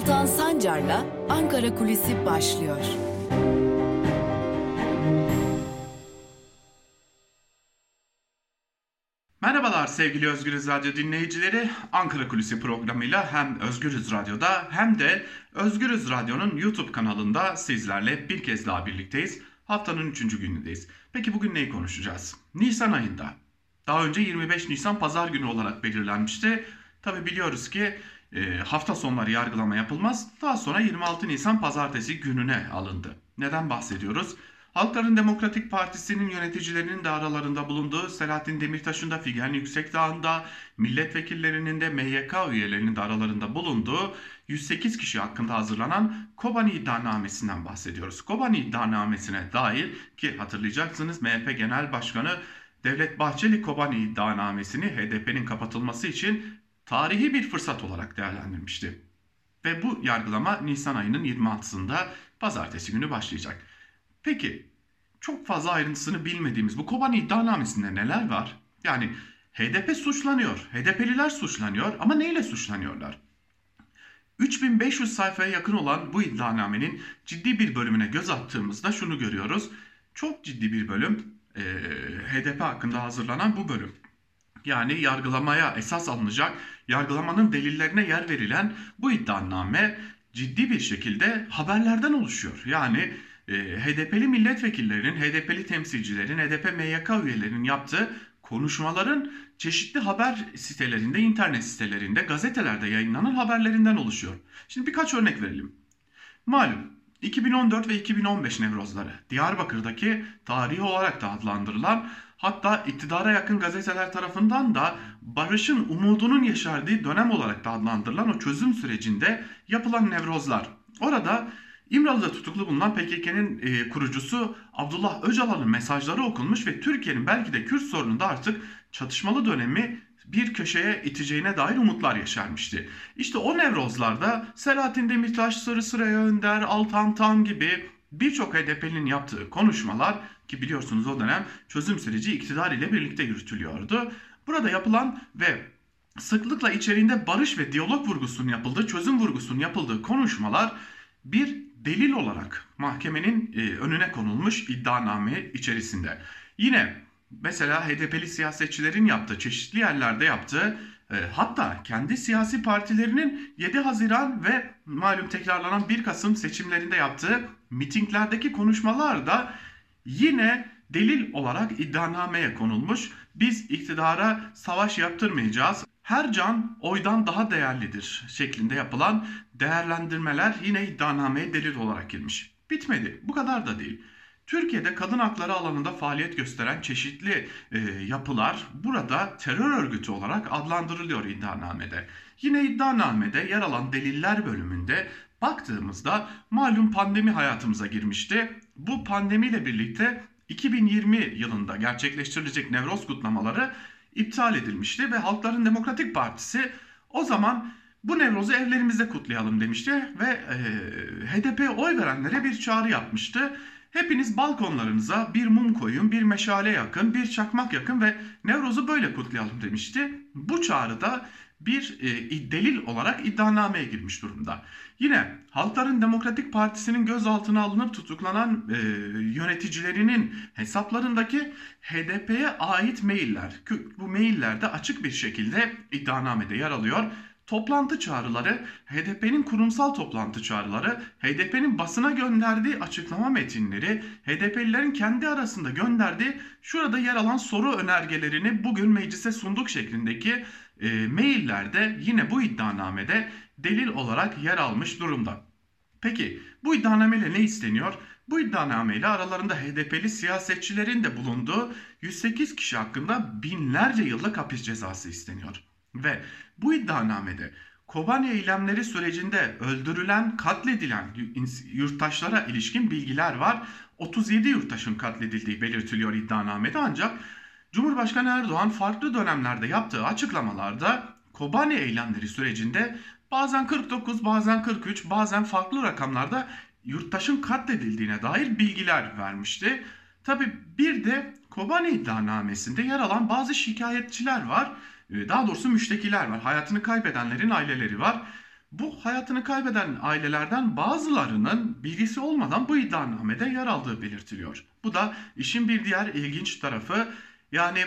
Altan Sancar'la Ankara Kulisi başlıyor. Merhabalar sevgili Özgürüz Radyo dinleyicileri. Ankara Kulisi programıyla hem Özgürüz Radyo'da hem de Özgürüz Radyo'nun YouTube kanalında sizlerle bir kez daha birlikteyiz. Haftanın 3. günündeyiz. Peki bugün neyi konuşacağız? Nisan ayında. Daha önce 25 Nisan pazar günü olarak belirlenmişti. Tabi biliyoruz ki e, hafta sonları yargılama yapılmaz. Daha sonra 26 Nisan pazartesi gününe alındı. Neden bahsediyoruz? Halkların Demokratik Partisi'nin yöneticilerinin de aralarında bulunduğu Selahattin Demirtaş'ın da Figen Yüksekdağ'ın da milletvekillerinin de MYK üyelerinin de aralarında bulunduğu 108 kişi hakkında hazırlanan Kobani iddianamesinden bahsediyoruz. Kobani iddianamesine dair ki hatırlayacaksınız MHP Genel Başkanı Devlet Bahçeli Kobani iddianamesini HDP'nin kapatılması için tarihi bir fırsat olarak değerlendirmişti. Ve bu yargılama Nisan ayının 26'sında pazartesi günü başlayacak. Peki çok fazla ayrıntısını bilmediğimiz bu Kobani iddianamesinde neler var? Yani HDP suçlanıyor, HDP'liler suçlanıyor ama neyle suçlanıyorlar? 3500 sayfaya yakın olan bu iddianamenin ciddi bir bölümüne göz attığımızda şunu görüyoruz. Çok ciddi bir bölüm e, HDP hakkında hazırlanan bu bölüm. Yani yargılamaya esas alınacak, yargılamanın delillerine yer verilen bu iddianame ciddi bir şekilde haberlerden oluşuyor. Yani e, HDP'li milletvekillerinin, HDP'li temsilcilerin, HDP MYK üyelerinin yaptığı konuşmaların çeşitli haber sitelerinde, internet sitelerinde, gazetelerde yayınlanan haberlerinden oluşuyor. Şimdi birkaç örnek verelim. Malum 2014 ve 2015 Nevrozları Diyarbakır'daki tarihi olarak da adlandırılan hatta iktidara yakın gazeteler tarafından da barışın umudunun yaşardığı dönem olarak da adlandırılan o çözüm sürecinde yapılan Nevrozlar. Orada İmralı'da tutuklu bulunan PKK'nın e, kurucusu Abdullah Öcalan'ın mesajları okunmuş ve Türkiye'nin belki de Kürt sorununda artık çatışmalı dönemi bir köşeye iteceğine dair umutlar yaşarmıştı. İşte o Nevrozlarda Selahattin Demirtaş, Sarı Sıraya Önder, Altan Tan gibi birçok HDP'nin yaptığı konuşmalar ki biliyorsunuz o dönem çözüm süreci iktidar ile birlikte yürütülüyordu. Burada yapılan ve sıklıkla içeriğinde barış ve diyalog vurgusunun yapıldığı, çözüm vurgusunun yapıldığı konuşmalar bir delil olarak mahkemenin e, önüne konulmuş iddianame içerisinde. Yine mesela HDP'li siyasetçilerin yaptığı, çeşitli yerlerde yaptığı e, hatta kendi siyasi partilerinin 7 Haziran ve malum tekrarlanan 1 Kasım seçimlerinde yaptığı mitinglerdeki konuşmalar da yine delil olarak iddianameye konulmuş. Biz iktidara savaş yaptırmayacağız. Her can oydan daha değerlidir şeklinde yapılan değerlendirmeler yine iddianameye delil olarak girmiş. Bitmedi. Bu kadar da değil. Türkiye'de kadın hakları alanında faaliyet gösteren çeşitli e, yapılar burada terör örgütü olarak adlandırılıyor iddianamede. Yine iddianamede yer alan deliller bölümünde baktığımızda malum pandemi hayatımıza girmişti. Bu pandemiyle birlikte 2020 yılında gerçekleştirilecek Nevroz kutlamaları iptal edilmişti ve Halkların Demokratik Partisi o zaman bu Nevroz'u evlerimizde kutlayalım demişti ve e, HDP'ye oy verenlere bir çağrı yapmıştı. Hepiniz balkonlarınıza bir mum koyun, bir meşale yakın, bir çakmak yakın ve Nevroz'u böyle kutlayalım demişti. Bu çağrıda bir e, delil olarak iddianameye girmiş durumda. Yine Halkların Demokratik Partisi'nin gözaltına alınıp tutuklanan e, yöneticilerinin hesaplarındaki HDP'ye ait mailler. Bu maillerde açık bir şekilde iddianamede yer alıyor toplantı çağrıları, HDP'nin kurumsal toplantı çağrıları, HDP'nin basına gönderdiği açıklama metinleri, HDP'lilerin kendi arasında gönderdiği şurada yer alan soru önergelerini bugün meclise sunduk şeklindeki e, maillerde yine bu iddianamede delil olarak yer almış durumda. Peki bu iddianameyle ne isteniyor? Bu iddianameyle aralarında HDP'li siyasetçilerin de bulunduğu 108 kişi hakkında binlerce yıllık hapis cezası isteniyor. Ve bu iddianamede Kobani eylemleri sürecinde öldürülen, katledilen yurttaşlara ilişkin bilgiler var. 37 yurttaşın katledildiği belirtiliyor iddianamede ancak Cumhurbaşkanı Erdoğan farklı dönemlerde yaptığı açıklamalarda Kobani eylemleri sürecinde bazen 49, bazen 43, bazen farklı rakamlarda yurttaşın katledildiğine dair bilgiler vermişti. Tabi bir de Kobani iddianamesinde yer alan bazı şikayetçiler var. Ee, daha doğrusu müştekiler var. Hayatını kaybedenlerin aileleri var. Bu hayatını kaybeden ailelerden bazılarının bilgisi olmadan bu iddianamede yer aldığı belirtiliyor. Bu da işin bir diğer ilginç tarafı yani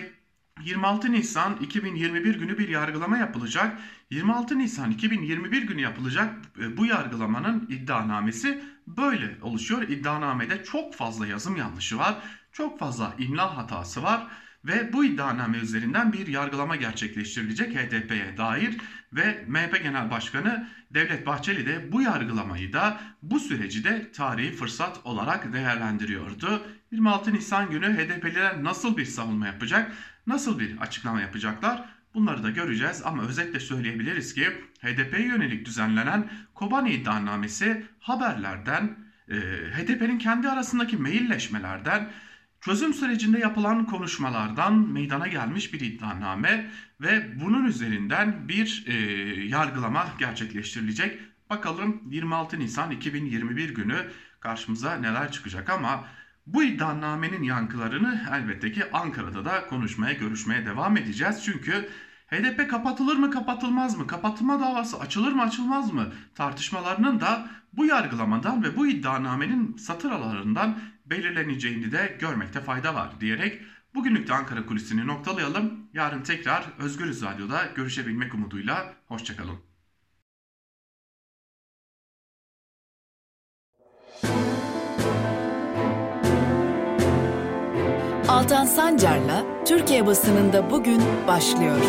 26 Nisan 2021 günü bir yargılama yapılacak. 26 Nisan 2021 günü yapılacak e, bu yargılamanın iddianamesi böyle oluşuyor. İddianamede çok fazla yazım yanlışı var. Çok fazla imla hatası var ve bu iddianame üzerinden bir yargılama gerçekleştirilecek HDP'ye dair ve MHP Genel Başkanı Devlet Bahçeli de bu yargılamayı da bu süreci de tarihi fırsat olarak değerlendiriyordu. 26 Nisan günü HDP'liler nasıl bir savunma yapacak, nasıl bir açıklama yapacaklar bunları da göreceğiz ama özetle söyleyebiliriz ki HDP'ye yönelik düzenlenen Kobani iddianamesi haberlerden, e, HDP'nin kendi arasındaki mailleşmelerden, Çözüm sürecinde yapılan konuşmalardan meydana gelmiş bir iddianame ve bunun üzerinden bir e, yargılama gerçekleştirilecek. Bakalım 26 Nisan 2021 günü karşımıza neler çıkacak ama bu iddianamenin yankılarını elbette ki Ankara'da da konuşmaya, görüşmeye devam edeceğiz. Çünkü HDP kapatılır mı kapatılmaz mı? Kapatılma davası açılır mı açılmaz mı? Tartışmalarının da bu yargılamadan ve bu iddianamenin satır aralarından belirleneceğini de görmekte fayda var diyerek bugünlük de Ankara Kulisi'ni noktalayalım. Yarın tekrar Özgürüz Radyo'da görüşebilmek umuduyla. Hoşçakalın. Altan Sancar'la Türkiye basınında bugün başlıyor.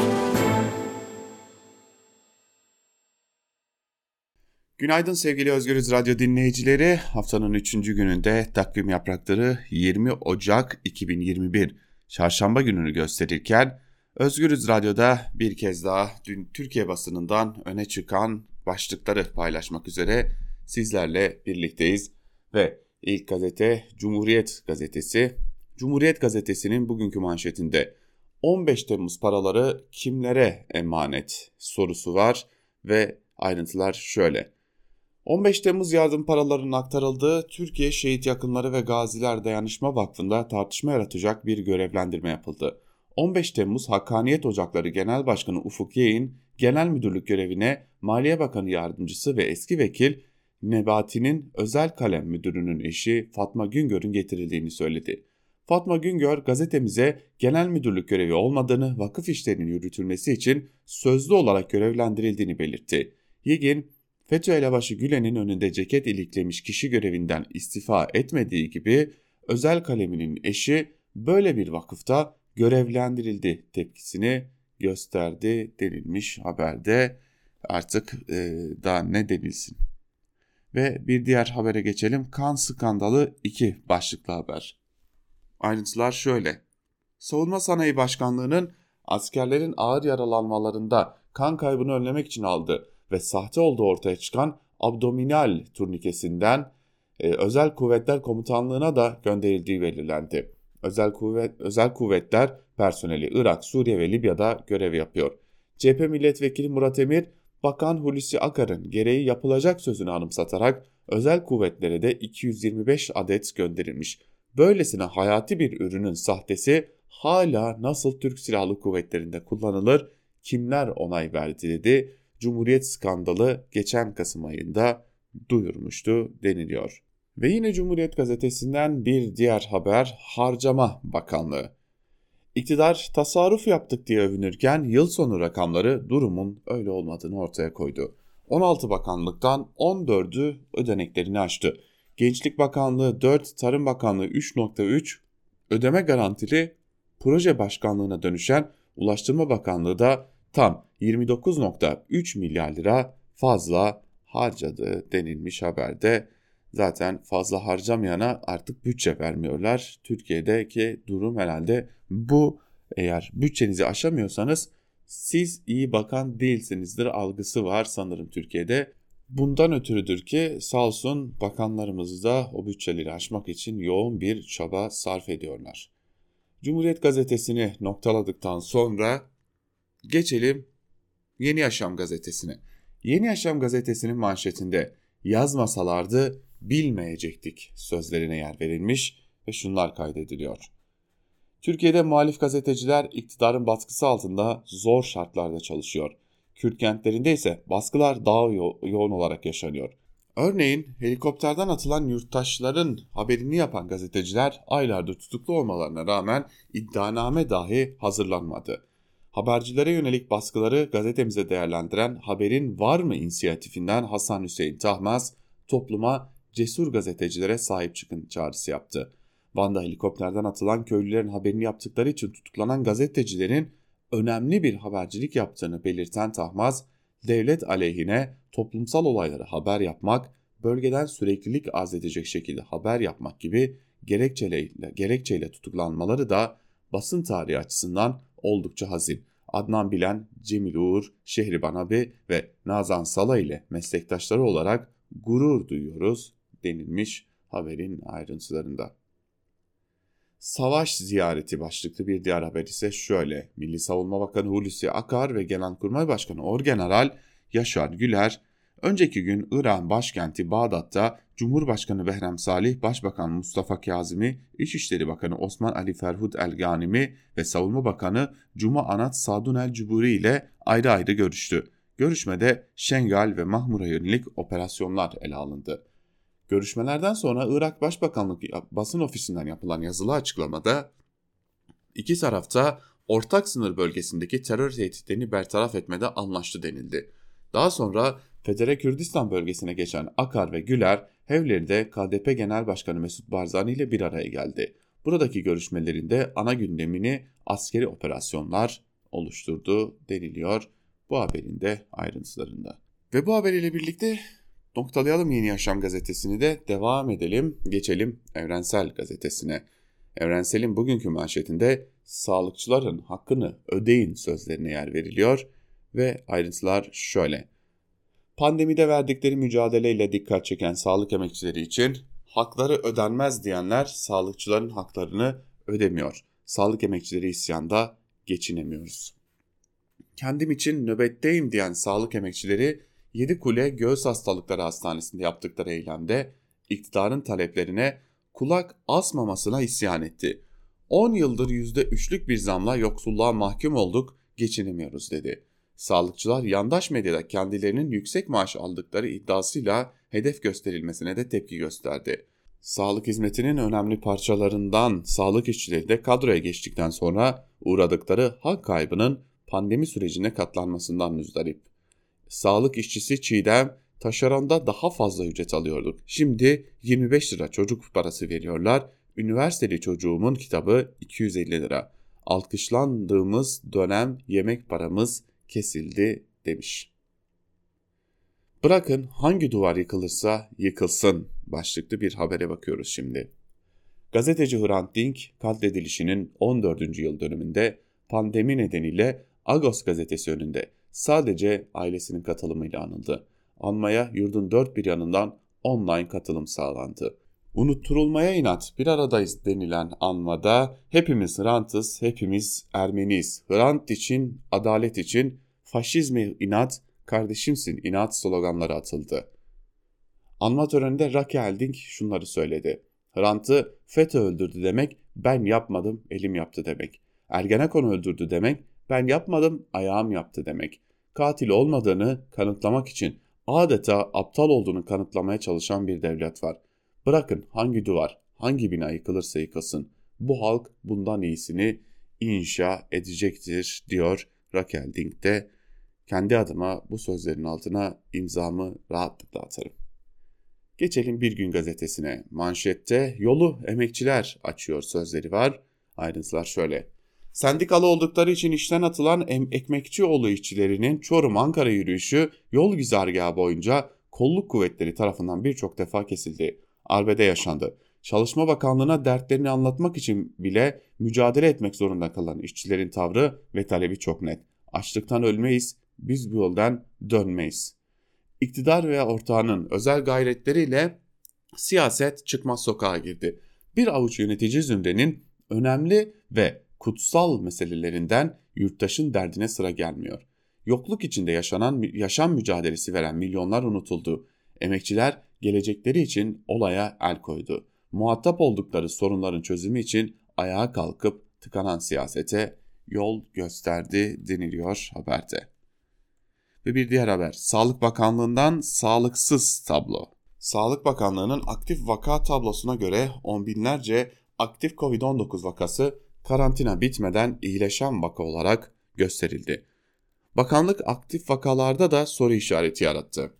Günaydın sevgili Özgürüz Radyo dinleyicileri. Haftanın 3. gününde takvim yaprakları 20 Ocak 2021 Çarşamba gününü gösterirken Özgürüz Radyo'da bir kez daha dün Türkiye basınından öne çıkan başlıkları paylaşmak üzere sizlerle birlikteyiz. Ve ilk gazete Cumhuriyet Gazetesi. Cumhuriyet Gazetesi'nin bugünkü manşetinde 15 Temmuz paraları kimlere emanet sorusu var ve ayrıntılar şöyle. 15 Temmuz yardım paralarının aktarıldığı Türkiye Şehit Yakınları ve Gaziler Dayanışma Vakfı'nda tartışma yaratacak bir görevlendirme yapıldı. 15 Temmuz Hakkaniyet Ocakları Genel Başkanı Ufuk Yeğin, Genel Müdürlük görevine Maliye Bakanı Yardımcısı ve eski vekil Nebati'nin özel kalem müdürünün eşi Fatma Güngör'ün getirildiğini söyledi. Fatma Güngör gazetemize genel müdürlük görevi olmadığını, vakıf işlerinin yürütülmesi için sözlü olarak görevlendirildiğini belirtti. Yegin, FETÖ elebaşı Gülen'in önünde ceket iliklemiş kişi görevinden istifa etmediği gibi özel kaleminin eşi böyle bir vakıfta görevlendirildi tepkisini gösterdi denilmiş haberde artık e, daha ne denilsin. Ve bir diğer habere geçelim. Kan skandalı 2 başlıklı haber. Ayrıntılar şöyle. Savunma Sanayi Başkanlığı'nın askerlerin ağır yaralanmalarında kan kaybını önlemek için aldığı ve sahte olduğu ortaya çıkan abdominal turnikesinden e, Özel Kuvvetler Komutanlığı'na da gönderildiği belirlendi. Özel, kuvvet, özel kuvvetler personeli Irak, Suriye ve Libya'da görev yapıyor. CHP milletvekili Murat Emir, Bakan Hulusi Akar'ın gereği yapılacak sözünü anımsatarak özel kuvvetlere de 225 adet gönderilmiş. Böylesine hayati bir ürünün sahtesi hala nasıl Türk Silahlı Kuvvetleri'nde kullanılır, kimler onay verdi dedi. Cumhuriyet skandalı geçen Kasım ayında duyurmuştu deniliyor. Ve yine Cumhuriyet gazetesinden bir diğer haber Harcama Bakanlığı. İktidar tasarruf yaptık diye övünürken yıl sonu rakamları durumun öyle olmadığını ortaya koydu. 16 bakanlıktan 14'ü ödeneklerini aştı. Gençlik Bakanlığı 4, Tarım Bakanlığı 3.3, ödeme garantili proje başkanlığına dönüşen Ulaştırma Bakanlığı da tam 29.3 milyar lira fazla harcadı denilmiş haberde. Zaten fazla harcamayana artık bütçe vermiyorlar. Türkiye'deki durum herhalde bu. Eğer bütçenizi aşamıyorsanız siz iyi bakan değilsinizdir algısı var sanırım Türkiye'de. Bundan ötürüdür ki sağ olsun bakanlarımız da o bütçeleri aşmak için yoğun bir çaba sarf ediyorlar. Cumhuriyet gazetesini noktaladıktan sonra geçelim Yeni Yaşam gazetesine. Yeni Yaşam gazetesinin manşetinde yazmasalardı bilmeyecektik sözlerine yer verilmiş ve şunlar kaydediliyor. Türkiye'de muhalif gazeteciler iktidarın baskısı altında zor şartlarda çalışıyor. Kürt kentlerinde ise baskılar daha yo- yoğun olarak yaşanıyor. Örneğin helikopterden atılan yurttaşların haberini yapan gazeteciler aylardır tutuklu olmalarına rağmen iddianame dahi hazırlanmadı. Habercilere yönelik baskıları gazetemize değerlendiren Haberin Var mı inisiyatifinden Hasan Hüseyin Tahmaz topluma cesur gazetecilere sahip çıkın çağrısı yaptı. Van'da helikopterden atılan köylülerin haberini yaptıkları için tutuklanan gazetecilerin önemli bir habercilik yaptığını belirten Tahmaz, devlet aleyhine toplumsal olayları haber yapmak, bölgeden süreklilik arz edecek şekilde haber yapmak gibi gerekçeyle, gerekçeyle tutuklanmaları da basın tarihi açısından oldukça hazin. Adnan Bilen, Cemil Uğur, Şehriban Abi ve Nazan Sala ile meslektaşları olarak gurur duyuyoruz denilmiş haberin ayrıntılarında. Savaş ziyareti başlıklı bir diğer haber ise şöyle. Milli Savunma Bakanı Hulusi Akar ve Genelkurmay Başkanı Orgeneral Yaşar Güler, önceki gün İran başkenti Bağdat'ta Cumhurbaşkanı Behrem Salih, Başbakan Mustafa Kazimi, İçişleri Bakanı Osman Ali Ferhud El Ganimi ve Savunma Bakanı Cuma Anat Sadun El Cuburi ile ayrı ayrı görüştü. Görüşmede Şengal ve Mahmur'a yönelik operasyonlar ele alındı. Görüşmelerden sonra Irak Başbakanlık basın ofisinden yapılan yazılı açıklamada iki tarafta ortak sınır bölgesindeki terör tehditlerini bertaraf etmede anlaştı denildi. Daha sonra Federe Kürdistan bölgesine geçen Akar ve Güler, Hevleri'de KDP Genel Başkanı Mesut Barzani ile bir araya geldi. Buradaki görüşmelerinde ana gündemini askeri operasyonlar oluşturdu deniliyor bu haberin de ayrıntılarında. Ve bu haberiyle birlikte noktalayalım Yeni Yaşam gazetesini de devam edelim. Geçelim Evrensel gazetesine. Evrensel'in bugünkü manşetinde sağlıkçıların hakkını ödeyin sözlerine yer veriliyor ve ayrıntılar şöyle. Pandemide verdikleri mücadeleyle dikkat çeken sağlık emekçileri için hakları ödenmez diyenler sağlıkçıların haklarını ödemiyor. Sağlık emekçileri isyanda geçinemiyoruz. Kendim için nöbetteyim diyen sağlık emekçileri Yedikule Göğüs Hastalıkları Hastanesi'nde yaptıkları eylemde iktidarın taleplerine kulak asmamasına isyan etti. 10 yıldır %3'lük bir zamla yoksulluğa mahkum olduk, geçinemiyoruz dedi. Sağlıkçılar yandaş medyada kendilerinin yüksek maaş aldıkları iddiasıyla hedef gösterilmesine de tepki gösterdi. Sağlık hizmetinin önemli parçalarından sağlık işçileri de kadroya geçtikten sonra uğradıkları hak kaybının pandemi sürecine katlanmasından müzdarip. Sağlık işçisi Çiğdem, taşeronda daha fazla ücret alıyorduk. Şimdi 25 lira çocuk parası veriyorlar. Üniversiteli çocuğumun kitabı 250 lira. Alkışlandığımız dönem yemek paramız kesildi demiş. Bırakın hangi duvar yıkılırsa yıkılsın başlıklı bir habere bakıyoruz şimdi. Gazeteci Hrant Dink katledilişinin 14. yıl dönümünde pandemi nedeniyle Agos gazetesi önünde sadece ailesinin katılımıyla anıldı. Anmaya yurdun dört bir yanından online katılım sağlandı. Unutturulmaya inat bir aradayız denilen anmada hepimiz Hrant'ız, hepimiz Ermeniyiz. Hrant için, adalet için, faşizme inat, kardeşimsin inat sloganları atıldı. Anma töreninde Raquel Dink şunları söyledi. Hrant'ı FETÖ öldürdü demek, ben yapmadım, elim yaptı demek. Ergenekon öldürdü demek, ben yapmadım, ayağım yaptı demek. Katil olmadığını kanıtlamak için adeta aptal olduğunu kanıtlamaya çalışan bir devlet var. Bırakın hangi duvar, hangi bina yıkılırsa yıkılsın. Bu halk bundan iyisini inşa edecektir diyor Raquel Dink de. Kendi adıma bu sözlerin altına imzamı rahatlıkla atarım. Geçelim Bir Gün gazetesine. Manşette yolu emekçiler açıyor sözleri var. Ayrıntılar şöyle. Sendikalı oldukları için işten atılan ekmekçioğlu işçilerinin Çorum-Ankara yürüyüşü yol güzergahı boyunca kolluk kuvvetleri tarafından birçok defa kesildi. Arbede yaşandı. Çalışma Bakanlığı'na dertlerini anlatmak için bile mücadele etmek zorunda kalan işçilerin tavrı ve talebi çok net. Açlıktan ölmeyiz, biz bu yoldan dönmeyiz. İktidar veya ortağının özel gayretleriyle siyaset çıkmaz sokağa girdi. Bir avuç yönetici zümrenin önemli ve kutsal meselelerinden yurttaşın derdine sıra gelmiyor. Yokluk içinde yaşanan yaşam mücadelesi veren milyonlar unutuldu. Emekçiler gelecekleri için olaya el koydu. Muhatap oldukları sorunların çözümü için ayağa kalkıp tıkanan siyasete yol gösterdi deniliyor haberde. Ve bir diğer haber. Sağlık Bakanlığı'ndan sağlıksız tablo. Sağlık Bakanlığı'nın aktif vaka tablosuna göre on binlerce aktif COVID-19 vakası karantina bitmeden iyileşen vaka olarak gösterildi. Bakanlık aktif vakalarda da soru işareti yarattı.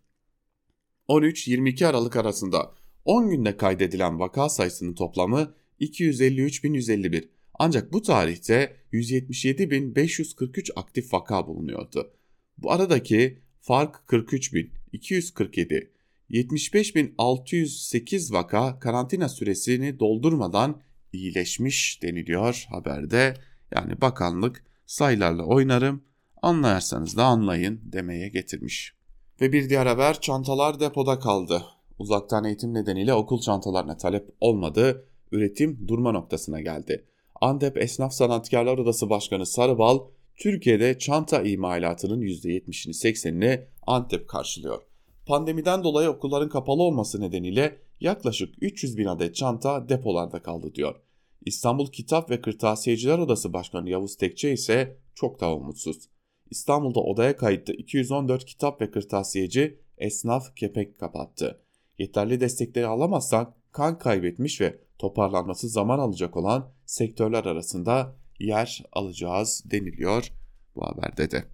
13-22 Aralık arasında 10 günde kaydedilen vaka sayısının toplamı 253.151. Ancak bu tarihte 177.543 aktif vaka bulunuyordu. Bu aradaki fark 43.247. 75.608 vaka karantina süresini doldurmadan iyileşmiş deniliyor haberde. Yani bakanlık sayılarla oynarım anlayarsanız da anlayın demeye getirmiş. Ve bir diğer haber çantalar depoda kaldı. Uzaktan eğitim nedeniyle okul çantalarına talep olmadı, üretim durma noktasına geldi. Antep Esnaf Sanatkarlar Odası Başkanı Sarıbal, Türkiye'de çanta imalatının %70'ini 80'ini Antep karşılıyor. Pandemiden dolayı okulların kapalı olması nedeniyle yaklaşık 300 bin adet çanta depolarda kaldı diyor. İstanbul Kitap ve Kırtasiyeciler Odası Başkanı Yavuz Tekçe ise çok daha umutsuz. İstanbul'da odaya kayıtlı 214 kitap ve kırtasiyeci esnaf kepek kapattı. Yeterli destekleri alamazsak kan kaybetmiş ve toparlanması zaman alacak olan sektörler arasında yer alacağız deniliyor bu haberde de.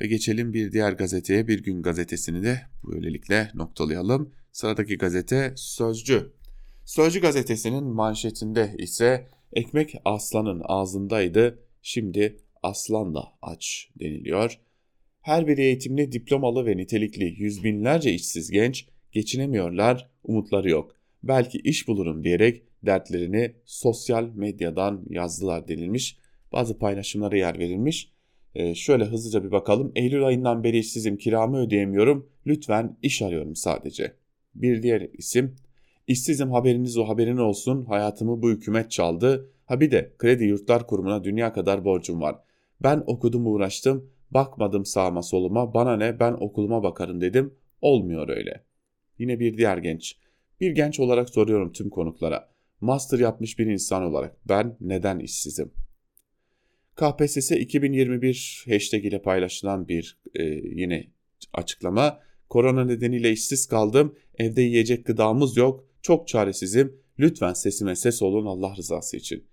Ve geçelim bir diğer gazeteye Bir Gün gazetesini de böylelikle noktalayalım. Sıradaki gazete Sözcü. Sözcü gazetesinin manşetinde ise ekmek aslanın ağzındaydı şimdi aslan da aç deniliyor. Her bir eğitimli, diplomalı ve nitelikli yüz binlerce işsiz genç geçinemiyorlar, umutları yok. Belki iş bulurum diyerek dertlerini sosyal medyadan yazdılar denilmiş. Bazı paylaşımlara yer verilmiş. Ee, şöyle hızlıca bir bakalım. Eylül ayından beri işsizim, kiramı ödeyemiyorum. Lütfen iş arıyorum sadece. Bir diğer isim. İşsizim haberiniz o haberin olsun. Hayatımı bu hükümet çaldı. Ha bir de Kredi Yurtlar Kurumu'na dünya kadar borcum var. Ben okudum uğraştım. Bakmadım sağıma soluma. Bana ne ben okuluma bakarım dedim. Olmuyor öyle. Yine bir diğer genç. Bir genç olarak soruyorum tüm konuklara. Master yapmış bir insan olarak ben neden işsizim? KPSS 2021 hashtag ile paylaşılan bir e, yine açıklama. Korona nedeniyle işsiz kaldım. Evde yiyecek gıdamız yok. Çok çaresizim. Lütfen sesime ses olun Allah rızası için.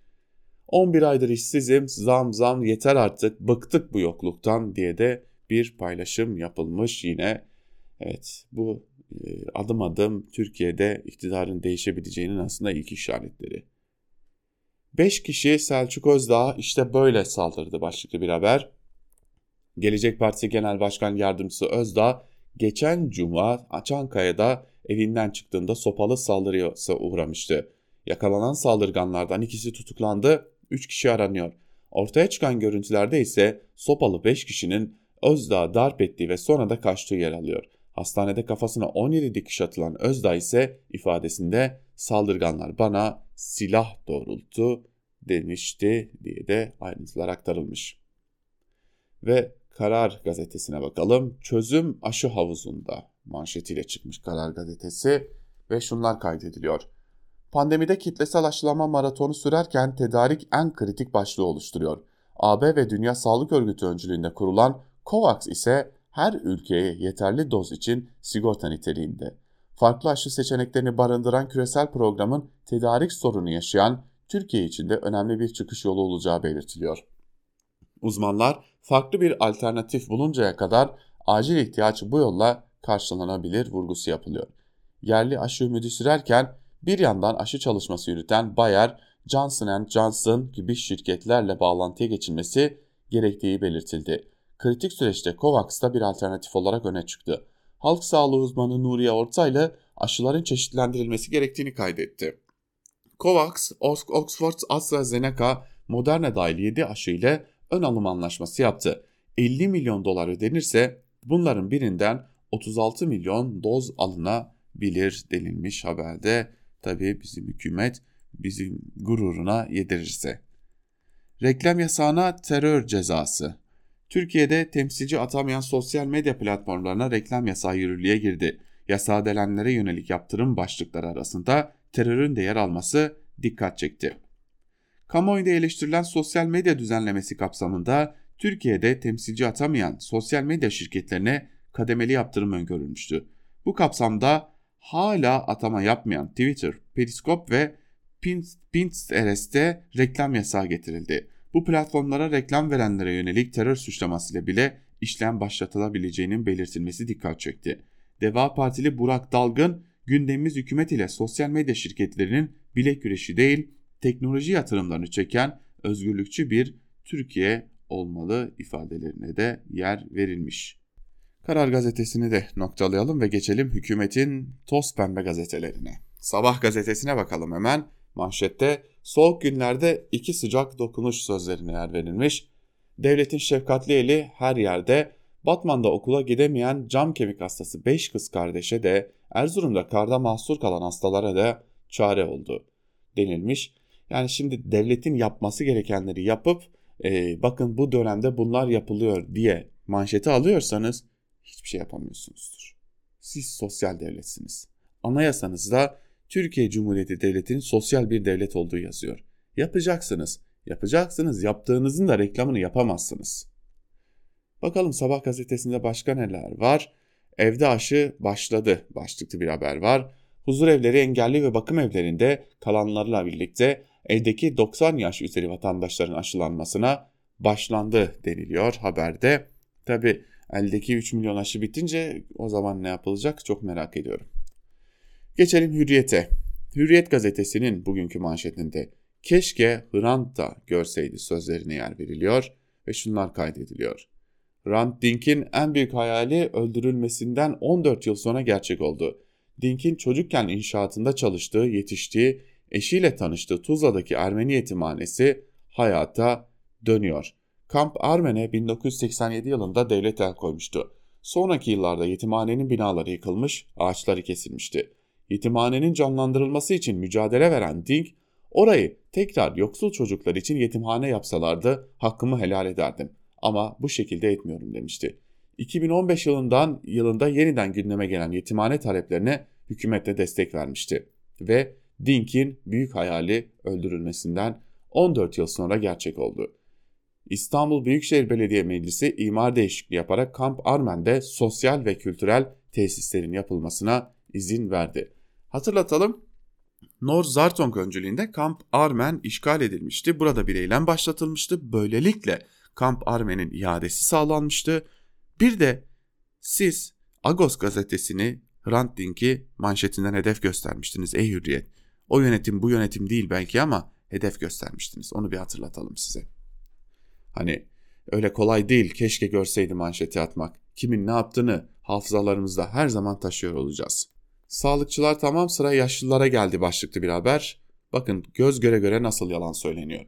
11 aydır işsizim. Zam zam yeter artık. Bıktık bu yokluktan diye de bir paylaşım yapılmış yine. Evet bu adım adım Türkiye'de iktidarın değişebileceğinin aslında ilk işaretleri. 5 kişi Selçuk Özdağ işte böyle saldırdı başlıklı bir haber. Gelecek Partisi Genel Başkan Yardımcısı Özdağ geçen cuma Çankaya'da evinden çıktığında sopalı saldırıya uğramıştı. Yakalanan saldırganlardan ikisi tutuklandı, 3 kişi aranıyor. Ortaya çıkan görüntülerde ise sopalı 5 kişinin Özdağ darp ettiği ve sonra da kaçtığı yer alıyor. Hastanede kafasına 17 dikiş atılan Özdağ ise ifadesinde saldırganlar bana silah doğrulttu demişti diye de ayrıntılar aktarılmış. Ve Karar gazetesine bakalım. Çözüm aşı havuzunda manşetiyle çıkmış Karar gazetesi ve şunlar kaydediliyor. Pandemide kitlesel aşılama maratonu sürerken tedarik en kritik başlığı oluşturuyor. AB ve Dünya Sağlık Örgütü öncülüğünde kurulan COVAX ise her ülkeye yeterli doz için sigorta niteliğinde. Farklı aşı seçeneklerini barındıran küresel programın tedarik sorunu yaşayan Türkiye için de önemli bir çıkış yolu olacağı belirtiliyor. Uzmanlar farklı bir alternatif buluncaya kadar acil ihtiyaç bu yolla karşılanabilir vurgusu yapılıyor. Yerli aşı ümidi sürerken bir yandan aşı çalışması yürüten Bayer, Johnson Johnson gibi şirketlerle bağlantıya geçilmesi gerektiği belirtildi. Kritik süreçte COVAX da bir alternatif olarak öne çıktı. Halk sağlığı uzmanı Nuriye Ortaylı aşıların çeşitlendirilmesi gerektiğini kaydetti. COVAX, Oxford AstraZeneca, Moderna dahil 7 aşı ile ön alım anlaşması yaptı. 50 milyon dolar ödenirse bunların birinden 36 milyon doz alınabilir denilmiş haberde. Tabii bizim hükümet bizim gururuna yedirirse. Reklam yasağına terör cezası. Türkiye'de temsilci atamayan sosyal medya platformlarına reklam yasağı yürürlüğe girdi. Yasağa delenlere yönelik yaptırım başlıkları arasında terörün de yer alması dikkat çekti. Kamuoyunda eleştirilen sosyal medya düzenlemesi kapsamında Türkiye'de temsilci atamayan sosyal medya şirketlerine kademeli yaptırım öngörülmüştü. Bu kapsamda hala atama yapmayan Twitter, Periscope ve Pinterest'te reklam yasağı getirildi. Bu platformlara reklam verenlere yönelik terör suçlamasıyla bile işlem başlatılabileceğinin belirtilmesi dikkat çekti. Deva Partili Burak Dalgın, gündemimiz hükümet ile sosyal medya şirketlerinin bilek güreşi değil, teknoloji yatırımlarını çeken özgürlükçü bir Türkiye olmalı ifadelerine de yer verilmiş. Karar gazetesini de noktalayalım ve geçelim hükümetin toz pembe gazetelerine. Sabah gazetesine bakalım hemen. Manşette soğuk günlerde iki sıcak dokunuş sözlerine yer verilmiş. Devletin şefkatli eli her yerde Batman'da okula gidemeyen cam kemik hastası 5 kız kardeşe de Erzurum'da karda mahsur kalan hastalara da çare oldu denilmiş. Yani şimdi devletin yapması gerekenleri yapıp e, bakın bu dönemde bunlar yapılıyor diye manşeti alıyorsanız hiçbir şey yapamıyorsunuzdur. Siz sosyal devletsiniz. Anayasanızda Türkiye Cumhuriyeti Devleti'nin sosyal bir devlet olduğu yazıyor. Yapacaksınız. Yapacaksınız. Yaptığınızın da reklamını yapamazsınız. Bakalım Sabah gazetesinde başka neler var? Evde aşı başladı başlıklı bir haber var. Huzur evleri engelli ve bakım evlerinde kalanlarla birlikte evdeki 90 yaş üzeri vatandaşların aşılanmasına başlandı deniliyor haberde. Tabi eldeki 3 milyon aşı bitince o zaman ne yapılacak çok merak ediyorum. Geçelim Hürriyet'e. Hürriyet gazetesinin bugünkü manşetinde keşke Hrant da görseydi sözlerine yer veriliyor ve şunlar kaydediliyor. Hrant Dink'in en büyük hayali öldürülmesinden 14 yıl sonra gerçek oldu. Dink'in çocukken inşaatında çalıştığı, yetiştiği, eşiyle tanıştığı Tuzla'daki Ermeni yetimhanesi hayata dönüyor. Kamp Armen'e 1987 yılında devlet el koymuştu. Sonraki yıllarda yetimhanenin binaları yıkılmış, ağaçları kesilmişti. Yetimhanenin canlandırılması için mücadele veren Dink, orayı tekrar yoksul çocuklar için yetimhane yapsalardı hakkımı helal ederdim ama bu şekilde etmiyorum demişti. 2015 yılından yılında yeniden gündeme gelen yetimhane taleplerine hükümette destek vermişti ve Dink'in büyük hayali öldürülmesinden 14 yıl sonra gerçek oldu. İstanbul Büyükşehir Belediye Meclisi imar değişikliği yaparak Kamp Armen'de sosyal ve kültürel tesislerin yapılmasına izin verdi. Hatırlatalım Nor Zartong öncülüğünde Kamp Armen işgal edilmişti. Burada bir eylem başlatılmıştı. Böylelikle Kamp Armen'in iadesi sağlanmıştı. Bir de siz Agos gazetesini Hrant Dink'i manşetinden hedef göstermiştiniz ey hürriyet. O yönetim bu yönetim değil belki ama hedef göstermiştiniz. Onu bir hatırlatalım size. Hani öyle kolay değil keşke görseydi manşeti atmak. Kimin ne yaptığını hafızalarımızda her zaman taşıyor olacağız. Sağlıkçılar tamam sıra yaşlılara geldi başlıklı bir haber. Bakın göz göre göre nasıl yalan söyleniyor.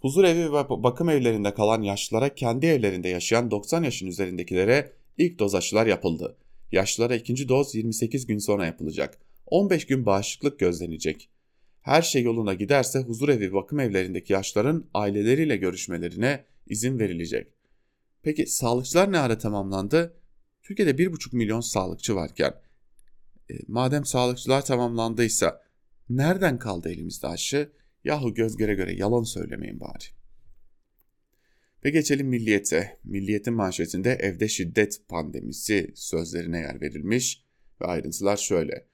Huzur evi ve bakım evlerinde kalan yaşlılara kendi evlerinde yaşayan 90 yaşın üzerindekilere ilk doz aşılar yapıldı. Yaşlılara ikinci doz 28 gün sonra yapılacak. 15 gün bağışıklık gözlenecek. Her şey yoluna giderse huzur evi bakım evlerindeki yaşların aileleriyle görüşmelerine izin verilecek. Peki sağlıkçılar ne ara tamamlandı? Türkiye'de 1,5 milyon sağlıkçı varken e, madem sağlıkçılar tamamlandıysa nereden kaldı elimizde aşı? Yahu göz göre göre yalan söylemeyin bari. Ve geçelim milliyete. Milliyetin manşetinde evde şiddet pandemisi sözlerine yer verilmiş ve ayrıntılar şöyle.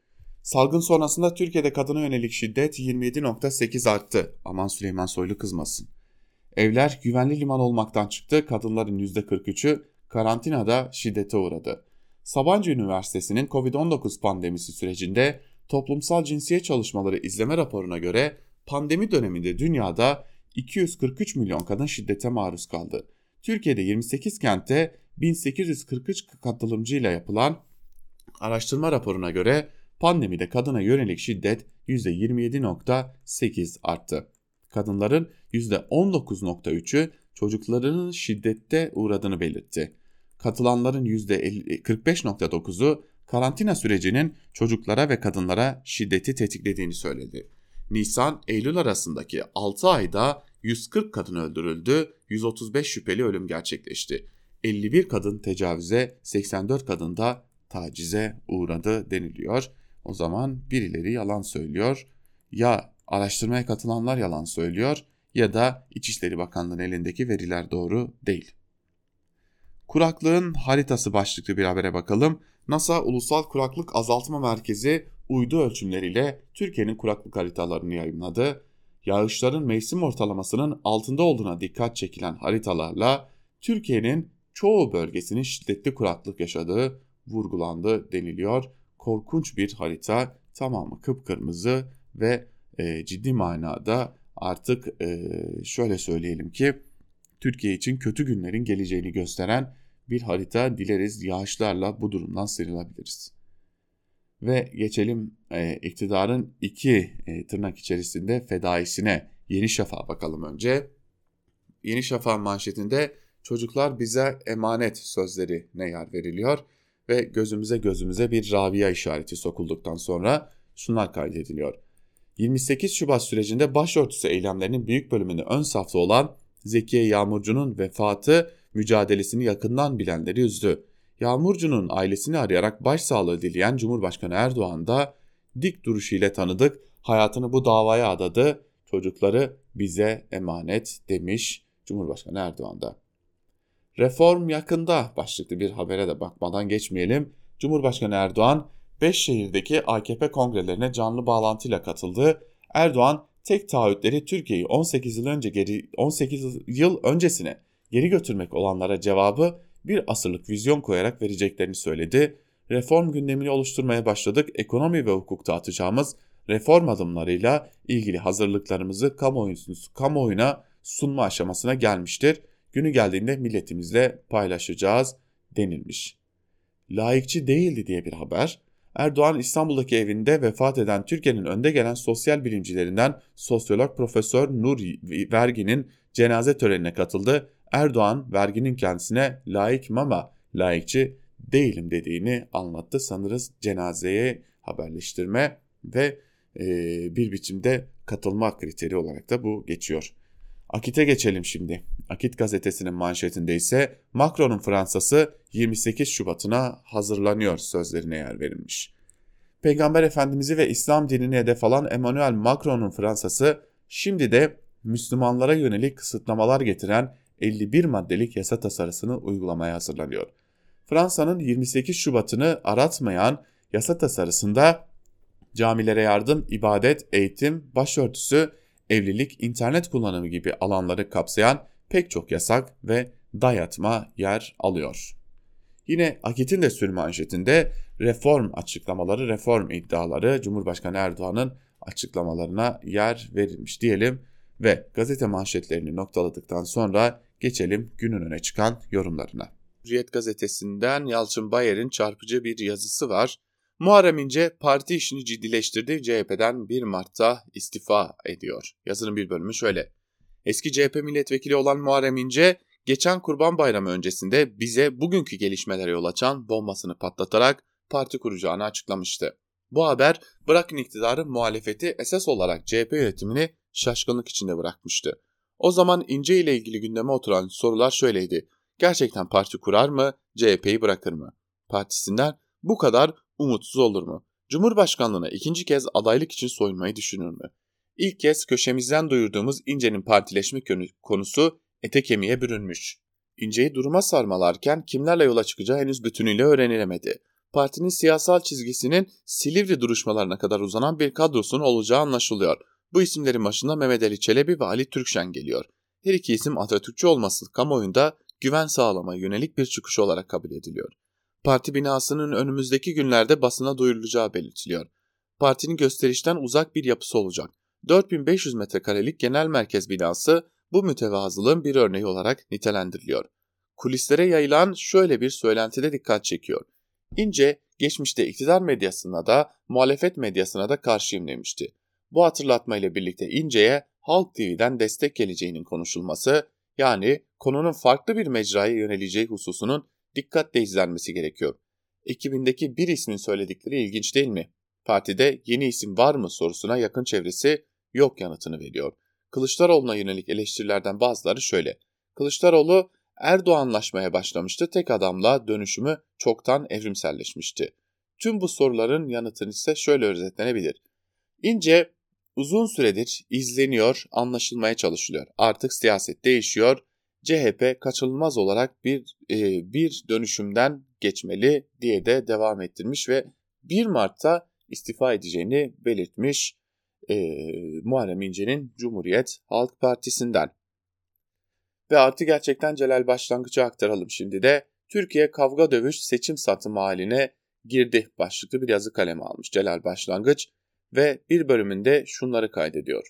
Salgın sonrasında Türkiye'de kadına yönelik şiddet 27.8 arttı. Aman Süleyman Soylu kızmasın. Evler güvenli liman olmaktan çıktı. Kadınların %43'ü karantinada şiddete uğradı. Sabancı Üniversitesi'nin COVID-19 pandemisi sürecinde toplumsal cinsiyet çalışmaları izleme raporuna göre pandemi döneminde dünyada 243 milyon kadın şiddete maruz kaldı. Türkiye'de 28 kentte 1843 katılımcıyla yapılan araştırma raporuna göre pandemide kadına yönelik şiddet %27.8 arttı. Kadınların %19.3'ü çocuklarının şiddette uğradığını belirtti. Katılanların %45.9'u karantina sürecinin çocuklara ve kadınlara şiddeti tetiklediğini söyledi. Nisan-Eylül arasındaki 6 ayda 140 kadın öldürüldü, 135 şüpheli ölüm gerçekleşti. 51 kadın tecavüze, 84 kadın da tacize uğradı deniliyor. O zaman birileri yalan söylüyor. Ya araştırmaya katılanlar yalan söylüyor ya da İçişleri Bakanlığı'nın elindeki veriler doğru değil. Kuraklığın haritası başlıklı bir habere bakalım. NASA Ulusal Kuraklık Azaltma Merkezi uydu ölçümleriyle Türkiye'nin kuraklık haritalarını yayınladı. Yağışların mevsim ortalamasının altında olduğuna dikkat çekilen haritalarla Türkiye'nin çoğu bölgesinin şiddetli kuraklık yaşadığı vurgulandı deniliyor. Korkunç bir harita tamamı kıpkırmızı ve e, ciddi manada artık e, şöyle söyleyelim ki Türkiye için kötü günlerin geleceğini gösteren bir harita dileriz yağışlarla bu durumdan sıyrılabiliriz. Ve geçelim e, iktidarın iki e, tırnak içerisinde fedaisine Yeni Şafak'a bakalım önce. Yeni Şafak manşetinde çocuklar bize emanet sözlerine yer veriliyor ve gözümüze gözümüze bir Rabia işareti sokulduktan sonra şunlar kaydediliyor. 28 Şubat sürecinde başörtüsü eylemlerinin büyük bölümünde ön safta olan Zekiye Yağmurcu'nun vefatı mücadelesini yakından bilenleri üzdü. Yağmurcu'nun ailesini arayarak başsağlığı dileyen Cumhurbaşkanı Erdoğan da dik duruşu ile tanıdık, hayatını bu davaya adadı, çocukları bize emanet demiş Cumhurbaşkanı Erdoğan da. Reform yakında başlıklı bir habere de bakmadan geçmeyelim. Cumhurbaşkanı Erdoğan 5 şehirdeki AKP kongrelerine canlı bağlantıyla katıldı. Erdoğan tek taahhütleri Türkiye'yi 18 yıl önce geri 18 yıl öncesine geri götürmek olanlara cevabı bir asırlık vizyon koyarak vereceklerini söyledi. Reform gündemini oluşturmaya başladık. Ekonomi ve hukukta atacağımız reform adımlarıyla ilgili hazırlıklarımızı kamuoyuna sunma aşamasına gelmiştir. Günü geldiğinde milletimizle paylaşacağız denilmiş. Layıkçı değildi diye bir haber. Erdoğan İstanbul'daki evinde vefat eden Türkiye'nin önde gelen sosyal bilimcilerinden sosyolog Profesör Nur Vergi'nin cenaze törenine katıldı. Erdoğan verginin kendisine layık ama layıkçı değilim dediğini anlattı. Sanırız cenazeye haberleştirme ve e, bir biçimde katılma kriteri olarak da bu geçiyor. Akit'e geçelim şimdi. Akit gazetesinin manşetinde ise Macron'un Fransa'sı 28 Şubat'ına hazırlanıyor sözlerine yer verilmiş. Peygamber Efendimiz'i ve İslam dinini hedef alan Emmanuel Macron'un Fransa'sı şimdi de Müslümanlara yönelik kısıtlamalar getiren 51 maddelik yasa tasarısını uygulamaya hazırlanıyor. Fransa'nın 28 Şubat'ını aratmayan yasa tasarısında camilere yardım, ibadet, eğitim, başörtüsü, evlilik, internet kullanımı gibi alanları kapsayan pek çok yasak ve dayatma yer alıyor. Yine Akit'in de sür manşetinde reform açıklamaları, reform iddiaları Cumhurbaşkanı Erdoğan'ın açıklamalarına yer verilmiş diyelim ve gazete manşetlerini noktaladıktan sonra geçelim günün öne çıkan yorumlarına. Hürriyet gazetesinden Yalçın Bayer'in çarpıcı bir yazısı var. Muharrem İnce parti işini ciddileştirdi. CHP'den 1 Mart'ta istifa ediyor. Yazının bir bölümü şöyle. Eski CHP milletvekili olan Muharrem İnce geçen Kurban Bayramı öncesinde bize bugünkü gelişmelere yol açan bombasını patlatarak parti kuracağını açıklamıştı. Bu haber bırakın iktidarı muhalefeti esas olarak CHP yönetimini şaşkınlık içinde bırakmıştı. O zaman İnce ile ilgili gündeme oturan sorular şöyleydi. Gerçekten parti kurar mı, CHP'yi bırakır mı? Partisinden bu kadar umutsuz olur mu? Cumhurbaşkanlığına ikinci kez adaylık için soyunmayı düşünür mü? İlk kez köşemizden duyurduğumuz İnce'nin partileşme konusu ete kemiğe bürünmüş. İnce'yi duruma sarmalarken kimlerle yola çıkacağı henüz bütünüyle öğrenilemedi. Partinin siyasal çizgisinin Silivri duruşmalarına kadar uzanan bir kadrosunun olacağı anlaşılıyor. Bu isimlerin başında Mehmet Ali Çelebi ve Ali Türkşen geliyor. Her iki isim Atatürkçü olması kamuoyunda güven sağlamaya yönelik bir çıkış olarak kabul ediliyor. Parti binasının önümüzdeki günlerde basına duyurulacağı belirtiliyor. Partinin gösterişten uzak bir yapısı olacak. 4500 metrekarelik genel merkez binası bu mütevazılığın bir örneği olarak nitelendiriliyor. Kulislere yayılan şöyle bir söylentide dikkat çekiyor. İnce, geçmişte iktidar medyasına da muhalefet medyasına da karşıyım demişti. Bu hatırlatma ile birlikte İnce'ye Halk TV'den destek geleceğinin konuşulması, yani konunun farklı bir mecraya yöneleceği hususunun dikkatle izlenmesi gerekiyor. Ekibindeki bir ismin söyledikleri ilginç değil mi? Partide yeni isim var mı sorusuna yakın çevresi yok yanıtını veriyor. Kılıçdaroğlu'na yönelik eleştirilerden bazıları şöyle. Kılıçdaroğlu Erdoğanlaşmaya başlamıştı. Tek adamla dönüşümü çoktan evrimselleşmişti. Tüm bu soruların yanıtını ise şöyle özetlenebilir. İnce uzun süredir izleniyor, anlaşılmaya çalışılıyor. Artık siyaset değişiyor, CHP kaçınılmaz olarak bir e, bir dönüşümden geçmeli diye de devam ettirmiş ve 1 Mart'ta istifa edeceğini belirtmiş e, Muharrem İnce'nin Cumhuriyet Halk Partisi'nden. Ve artı gerçekten Celal Başlangıç'a aktaralım şimdi de. Türkiye kavga dövüş seçim satım haline girdi başlıklı bir yazı kaleme almış Celal Başlangıç ve bir bölümünde şunları kaydediyor.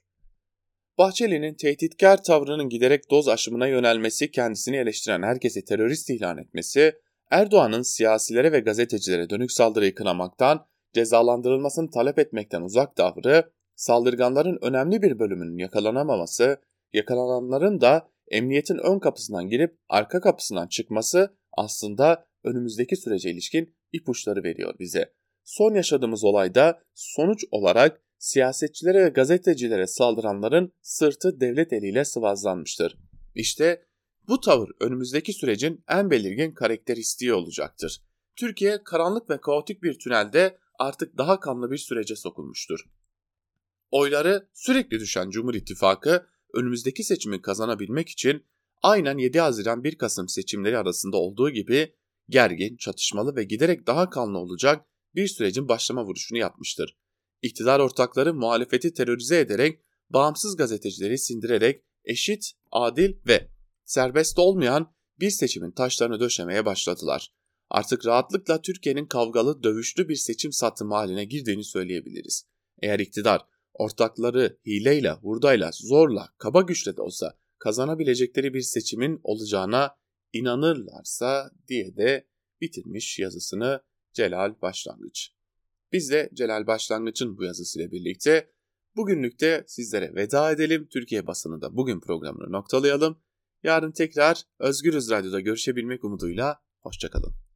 Bahçeli'nin tehditkar tavrının giderek doz aşımına yönelmesi, kendisini eleştiren herkesi terörist ilan etmesi, Erdoğan'ın siyasilere ve gazetecilere dönük saldırıyı kınamaktan, cezalandırılmasını talep etmekten uzak tavrı, saldırganların önemli bir bölümünün yakalanamaması, yakalananların da emniyetin ön kapısından girip arka kapısından çıkması aslında önümüzdeki sürece ilişkin ipuçları veriyor bize. Son yaşadığımız olayda sonuç olarak siyasetçilere ve gazetecilere saldıranların sırtı devlet eliyle sıvazlanmıştır. İşte bu tavır önümüzdeki sürecin en belirgin karakteristiği olacaktır. Türkiye karanlık ve kaotik bir tünelde artık daha kanlı bir sürece sokulmuştur. Oyları sürekli düşen Cumhur İttifakı önümüzdeki seçimi kazanabilmek için aynen 7 Haziran 1 Kasım seçimleri arasında olduğu gibi gergin, çatışmalı ve giderek daha kanlı olacak bir sürecin başlama vuruşunu yapmıştır. İktidar ortakları muhalefeti terörize ederek, bağımsız gazetecileri sindirerek eşit, adil ve serbest olmayan bir seçimin taşlarını döşemeye başladılar. Artık rahatlıkla Türkiye'nin kavgalı, dövüşlü bir seçim satımı haline girdiğini söyleyebiliriz. Eğer iktidar ortakları hileyle, hurdayla, zorla, kaba güçle de olsa kazanabilecekleri bir seçimin olacağına inanırlarsa diye de bitirmiş yazısını Celal Başlangıç. Biz de Celal Başlangıç'ın bu yazısıyla birlikte bugünlükte sizlere veda edelim. Türkiye basınında bugün programını noktalayalım. Yarın tekrar Özgürüz Radyo'da görüşebilmek umuduyla hoşçakalın.